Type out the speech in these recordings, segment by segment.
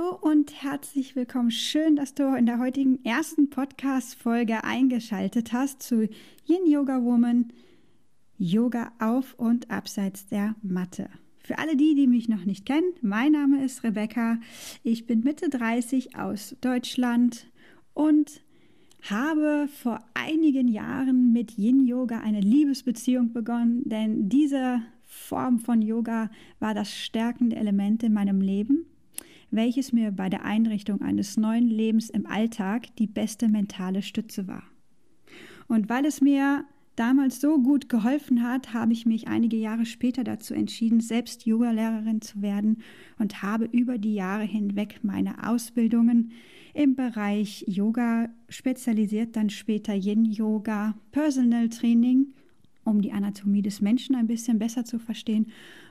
Hallo und herzlich willkommen. Schön, dass du in der heutigen ersten Podcast-Folge eingeschaltet hast zu Yin Yoga Woman, Yoga auf und abseits der Matte. Für alle die, die mich noch nicht kennen, mein Name ist Rebecca. Ich bin Mitte 30 aus Deutschland und habe vor einigen Jahren mit Yin Yoga eine Liebesbeziehung begonnen, denn diese Form von Yoga war das stärkende Element in meinem Leben welches mir bei der Einrichtung eines neuen Lebens im Alltag die beste mentale Stütze war. Und weil es mir damals so gut geholfen hat, habe ich mich einige Jahre später dazu entschieden, selbst Yogalehrerin zu werden und habe über die Jahre hinweg meine Ausbildungen im Bereich Yoga spezialisiert, dann später Yin Yoga, Personal Training um die Anatomie des Menschen ein bisschen besser zu verstehen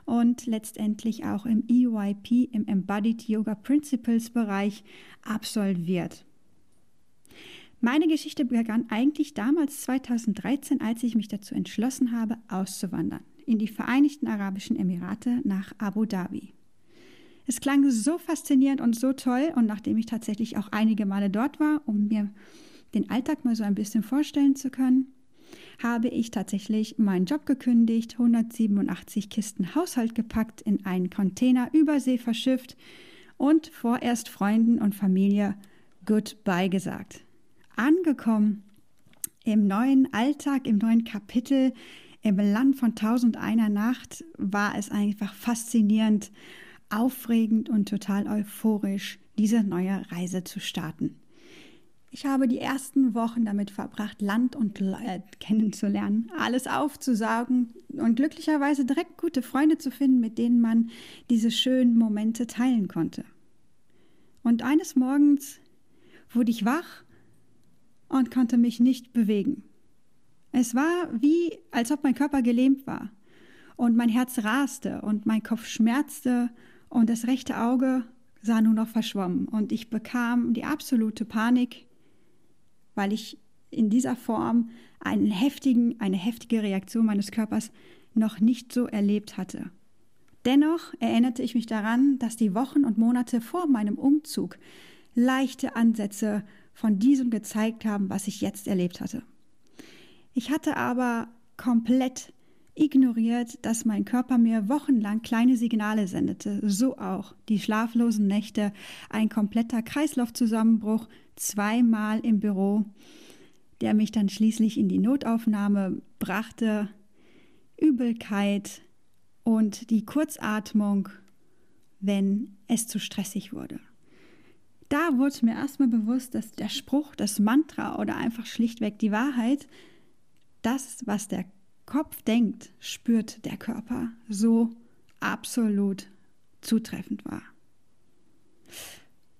und letztendlich auch im EYP, im Embodied Yoga Principles Bereich absolviert. Meine Geschichte begann eigentlich damals 2013, als ich mich dazu entschlossen habe, auszuwandern in die Vereinigten Arabischen Emirate nach Abu Dhabi. Es klang so faszinierend und so toll und nachdem ich tatsächlich auch einige Male dort war, um mir den Alltag mal so ein bisschen vorstellen zu können, habe ich tatsächlich meinen Job gekündigt, 187 Kisten Haushalt gepackt, in einen Container übersee verschifft und vorerst Freunden und Familie Goodbye gesagt. Angekommen im neuen Alltag, im neuen Kapitel, im Land von tausend einer Nacht war es einfach faszinierend, aufregend und total euphorisch, diese neue Reise zu starten. Ich habe die ersten Wochen damit verbracht, Land und Leute kennenzulernen, alles aufzusaugen und glücklicherweise direkt gute Freunde zu finden, mit denen man diese schönen Momente teilen konnte. Und eines Morgens wurde ich wach und konnte mich nicht bewegen. Es war wie, als ob mein Körper gelähmt war und mein Herz raste und mein Kopf schmerzte und das rechte Auge sah nur noch verschwommen und ich bekam die absolute Panik weil ich in dieser Form einen heftigen, eine heftige Reaktion meines Körpers noch nicht so erlebt hatte. Dennoch erinnerte ich mich daran, dass die Wochen und Monate vor meinem Umzug leichte Ansätze von diesem gezeigt haben, was ich jetzt erlebt hatte. Ich hatte aber komplett ignoriert, dass mein Körper mir wochenlang kleine Signale sendete, so auch die schlaflosen Nächte, ein kompletter Kreislaufzusammenbruch, zweimal im Büro, der mich dann schließlich in die Notaufnahme brachte, Übelkeit und die Kurzatmung, wenn es zu stressig wurde. Da wurde mir erstmal bewusst, dass der Spruch, das Mantra oder einfach schlichtweg die Wahrheit, das, was der Kopf denkt, spürt der Körper, so absolut zutreffend war.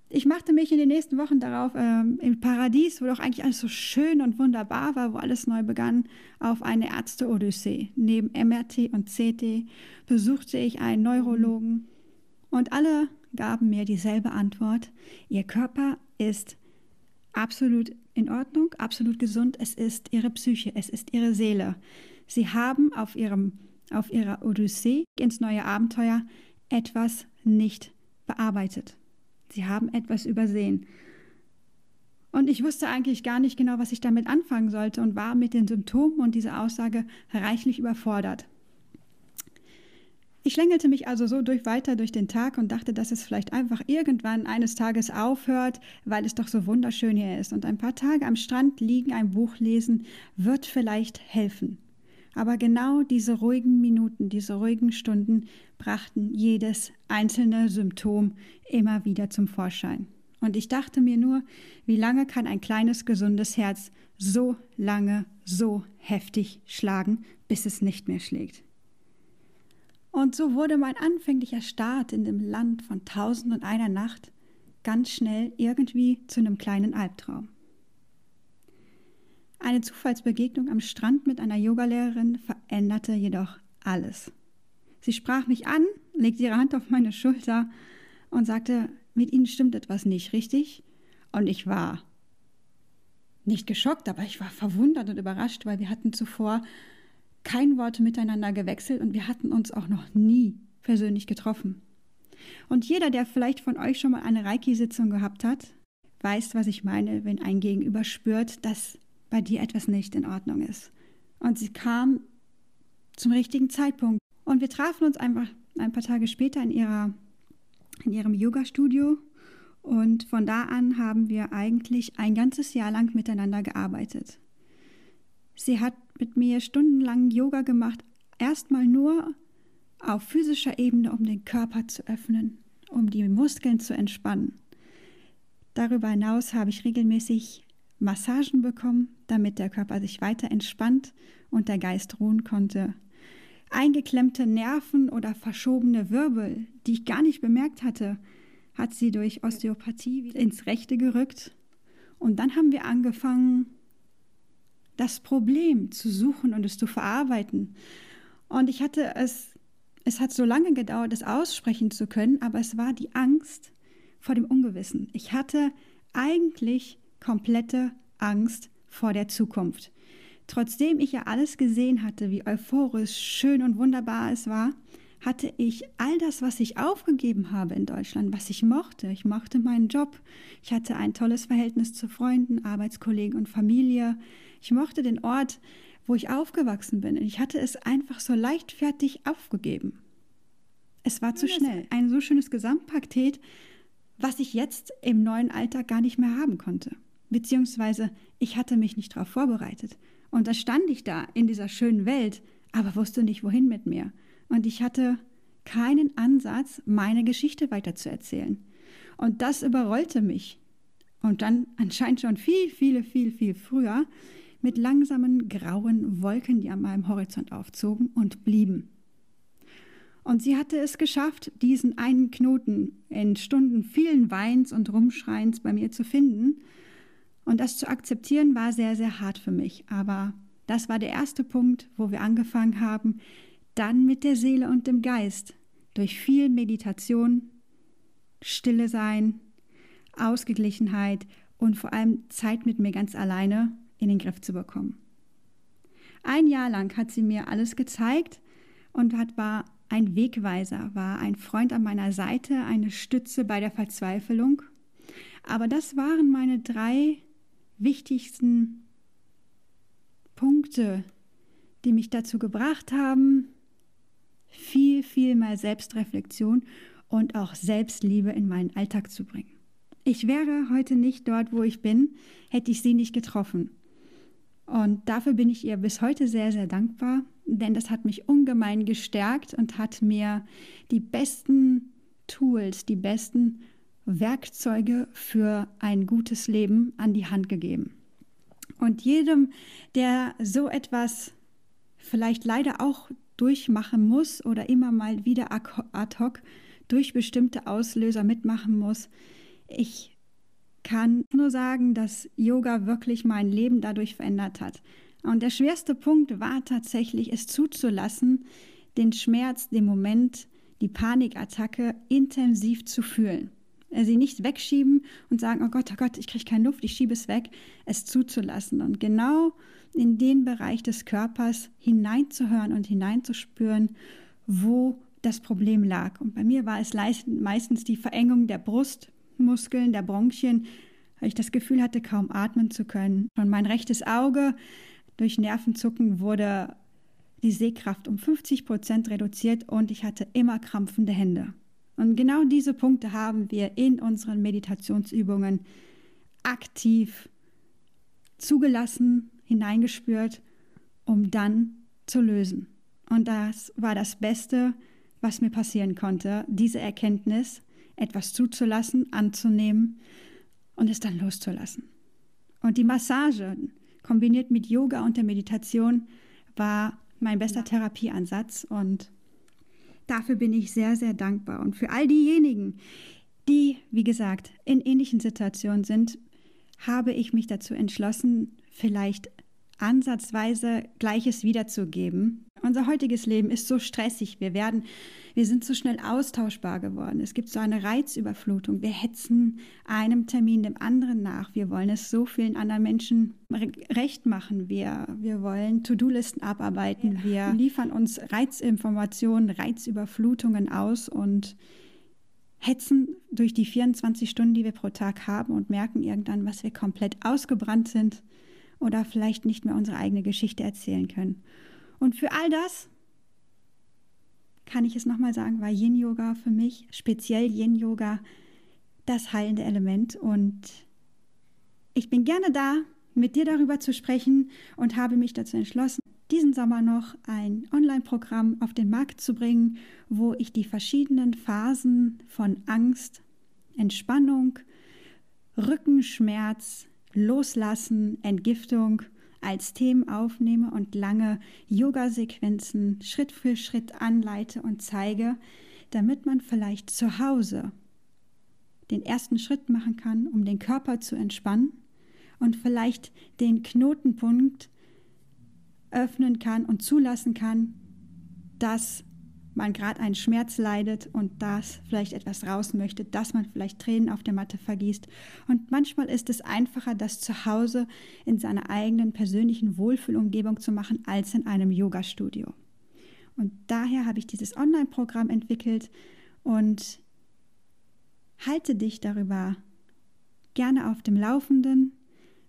Ich machte mich in den nächsten Wochen darauf, ähm, im Paradies, wo doch eigentlich alles so schön und wunderbar war, wo alles neu begann, auf eine Ärzte-Odyssee. Neben MRT und CT besuchte ich einen Neurologen und alle gaben mir dieselbe Antwort. Ihr Körper ist absolut in Ordnung, absolut gesund. Es ist ihre Psyche, es ist ihre Seele. Sie haben auf, ihrem, auf ihrer Odyssee ins neue Abenteuer etwas nicht bearbeitet. Sie haben etwas übersehen. Und ich wusste eigentlich gar nicht genau, was ich damit anfangen sollte und war mit den Symptomen und dieser Aussage reichlich überfordert. Ich schlängelte mich also so durch weiter durch den Tag und dachte, dass es vielleicht einfach irgendwann eines Tages aufhört, weil es doch so wunderschön hier ist. Und ein paar Tage am Strand liegen, ein Buch lesen, wird vielleicht helfen. Aber genau diese ruhigen Minuten, diese ruhigen Stunden brachten jedes einzelne Symptom immer wieder zum Vorschein. Und ich dachte mir nur, wie lange kann ein kleines, gesundes Herz so lange, so heftig schlagen, bis es nicht mehr schlägt. Und so wurde mein anfänglicher Start in dem Land von Tausend und einer Nacht ganz schnell irgendwie zu einem kleinen Albtraum. Eine Zufallsbegegnung am Strand mit einer Yogalehrerin veränderte jedoch alles. Sie sprach mich an, legte ihre Hand auf meine Schulter und sagte, mit Ihnen stimmt etwas nicht, richtig? Und ich war nicht geschockt, aber ich war verwundert und überrascht, weil wir hatten zuvor kein Wort miteinander gewechselt und wir hatten uns auch noch nie persönlich getroffen. Und jeder, der vielleicht von euch schon mal eine Reiki-Sitzung gehabt hat, weiß, was ich meine, wenn ein Gegenüber spürt, dass bei dir etwas nicht in Ordnung ist. Und sie kam zum richtigen Zeitpunkt. Und wir trafen uns einfach ein paar Tage später in, ihrer, in ihrem Yoga-Studio. Und von da an haben wir eigentlich ein ganzes Jahr lang miteinander gearbeitet. Sie hat mit mir stundenlang Yoga gemacht, erstmal nur auf physischer Ebene, um den Körper zu öffnen, um die Muskeln zu entspannen. Darüber hinaus habe ich regelmäßig Massagen bekommen, damit der Körper sich weiter entspannt und der Geist ruhen konnte. Eingeklemmte Nerven oder verschobene Wirbel, die ich gar nicht bemerkt hatte, hat sie durch Osteopathie ins Rechte gerückt. Und dann haben wir angefangen, das Problem zu suchen und es zu verarbeiten. Und ich hatte es, es hat so lange gedauert, es aussprechen zu können, aber es war die Angst vor dem Ungewissen. Ich hatte eigentlich komplette Angst vor der Zukunft. Trotzdem ich ja alles gesehen hatte, wie euphorisch, schön und wunderbar es war, hatte ich all das, was ich aufgegeben habe in Deutschland, was ich mochte. Ich mochte meinen Job. Ich hatte ein tolles Verhältnis zu Freunden, Arbeitskollegen und Familie. Ich mochte den Ort, wo ich aufgewachsen bin. Ich hatte es einfach so leichtfertig aufgegeben. Es war zu schnell. Ein so schönes Gesamtpaket, was ich jetzt im neuen Alltag gar nicht mehr haben konnte. Beziehungsweise ich hatte mich nicht darauf vorbereitet. Und da stand ich da in dieser schönen Welt, aber wusste nicht, wohin mit mir. Und ich hatte keinen Ansatz, meine Geschichte weiterzuerzählen. Und das überrollte mich. Und dann anscheinend schon viel, viele, viel, viel früher mit langsamen grauen Wolken, die an meinem Horizont aufzogen und blieben. Und sie hatte es geschafft, diesen einen Knoten in Stunden vielen Weins und Rumschreins bei mir zu finden. Und das zu akzeptieren war sehr, sehr hart für mich. Aber das war der erste Punkt, wo wir angefangen haben, dann mit der Seele und dem Geist, durch viel Meditation, Stille sein, Ausgeglichenheit und vor allem Zeit mit mir ganz alleine in den Griff zu bekommen. Ein Jahr lang hat sie mir alles gezeigt und hat, war ein Wegweiser, war ein Freund an meiner Seite, eine Stütze bei der Verzweiflung. Aber das waren meine drei wichtigsten Punkte, die mich dazu gebracht haben, viel, viel mehr Selbstreflexion und auch Selbstliebe in meinen Alltag zu bringen. Ich wäre heute nicht dort, wo ich bin, hätte ich sie nicht getroffen. Und dafür bin ich ihr bis heute sehr, sehr dankbar, denn das hat mich ungemein gestärkt und hat mir die besten Tools, die besten Werkzeuge für ein gutes Leben an die Hand gegeben. Und jedem, der so etwas vielleicht leider auch durchmachen muss oder immer mal wieder ad hoc durch bestimmte Auslöser mitmachen muss, ich kann nur sagen, dass Yoga wirklich mein Leben dadurch verändert hat. Und der schwerste Punkt war tatsächlich, es zuzulassen, den Schmerz, den Moment, die Panikattacke intensiv zu fühlen. Äh, sie nicht wegschieben und sagen, oh Gott, oh Gott, ich kriege keine Luft, ich schiebe es weg, es zuzulassen und genau in den Bereich des Körpers hineinzuhören und hineinzuspüren, wo das Problem lag. Und bei mir war es meistens die Verengung der Brustmuskeln, der Bronchien, weil ich das Gefühl hatte, kaum atmen zu können. Und mein rechtes Auge durch Nervenzucken wurde die Sehkraft um 50 Prozent reduziert und ich hatte immer krampfende Hände. Und genau diese Punkte haben wir in unseren Meditationsübungen aktiv zugelassen, hineingespürt, um dann zu lösen. Und das war das Beste, was mir passieren konnte, diese Erkenntnis, etwas zuzulassen, anzunehmen und es dann loszulassen. Und die Massage kombiniert mit Yoga und der Meditation war mein bester Therapieansatz und Dafür bin ich sehr, sehr dankbar. Und für all diejenigen, die, wie gesagt, in ähnlichen Situationen sind, habe ich mich dazu entschlossen, vielleicht ansatzweise Gleiches wiederzugeben. Unser heutiges Leben ist so stressig. Wir werden, wir sind so schnell austauschbar geworden. Es gibt so eine Reizüberflutung. Wir hetzen einem Termin dem anderen nach. Wir wollen es so vielen anderen Menschen recht machen. Wir, wir wollen To-Do-Listen abarbeiten. Wir liefern uns Reizinformationen, Reizüberflutungen aus und hetzen durch die 24 Stunden, die wir pro Tag haben und merken irgendwann, was wir komplett ausgebrannt sind oder vielleicht nicht mehr unsere eigene Geschichte erzählen können. Und für all das kann ich es nochmal sagen, war Yin Yoga für mich, speziell Yin Yoga, das heilende Element. Und ich bin gerne da, mit dir darüber zu sprechen und habe mich dazu entschlossen, diesen Sommer noch ein Online-Programm auf den Markt zu bringen, wo ich die verschiedenen Phasen von Angst, Entspannung, Rückenschmerz, Loslassen, Entgiftung als Themen aufnehme und lange Yoga-Sequenzen Schritt für Schritt anleite und zeige, damit man vielleicht zu Hause den ersten Schritt machen kann, um den Körper zu entspannen und vielleicht den Knotenpunkt öffnen kann und zulassen kann, dass man gerade einen Schmerz leidet und das vielleicht etwas raus möchte, dass man vielleicht Tränen auf der Matte vergießt. Und manchmal ist es einfacher, das zu Hause in seiner eigenen persönlichen Wohlfühlumgebung zu machen, als in einem Yoga-Studio. Und daher habe ich dieses Online-Programm entwickelt und halte dich darüber gerne auf dem Laufenden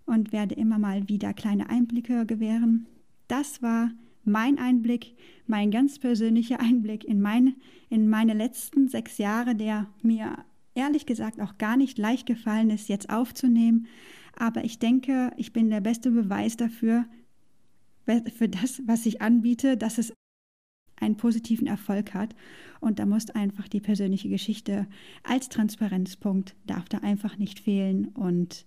und werde immer mal wieder kleine Einblicke gewähren. Das war mein Einblick, mein ganz persönlicher Einblick in, mein, in meine letzten sechs Jahre, der mir ehrlich gesagt auch gar nicht leicht gefallen ist, jetzt aufzunehmen. Aber ich denke, ich bin der beste Beweis dafür, für das, was ich anbiete, dass es einen positiven Erfolg hat. Und da muss einfach die persönliche Geschichte als Transparenzpunkt, darf da einfach nicht fehlen. Und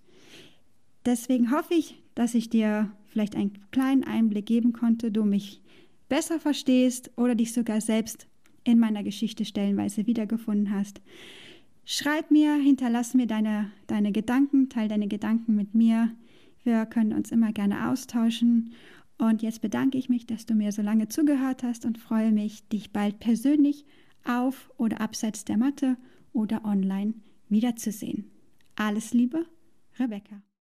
deswegen hoffe ich, dass ich dir vielleicht einen kleinen Einblick geben konnte, du mich besser verstehst oder dich sogar selbst in meiner Geschichte stellenweise wiedergefunden hast. Schreib mir, hinterlass mir deine, deine Gedanken, teil deine Gedanken mit mir. Wir können uns immer gerne austauschen. Und jetzt bedanke ich mich, dass du mir so lange zugehört hast und freue mich, dich bald persönlich auf oder abseits der Matte oder online wiederzusehen. Alles Liebe, Rebecca.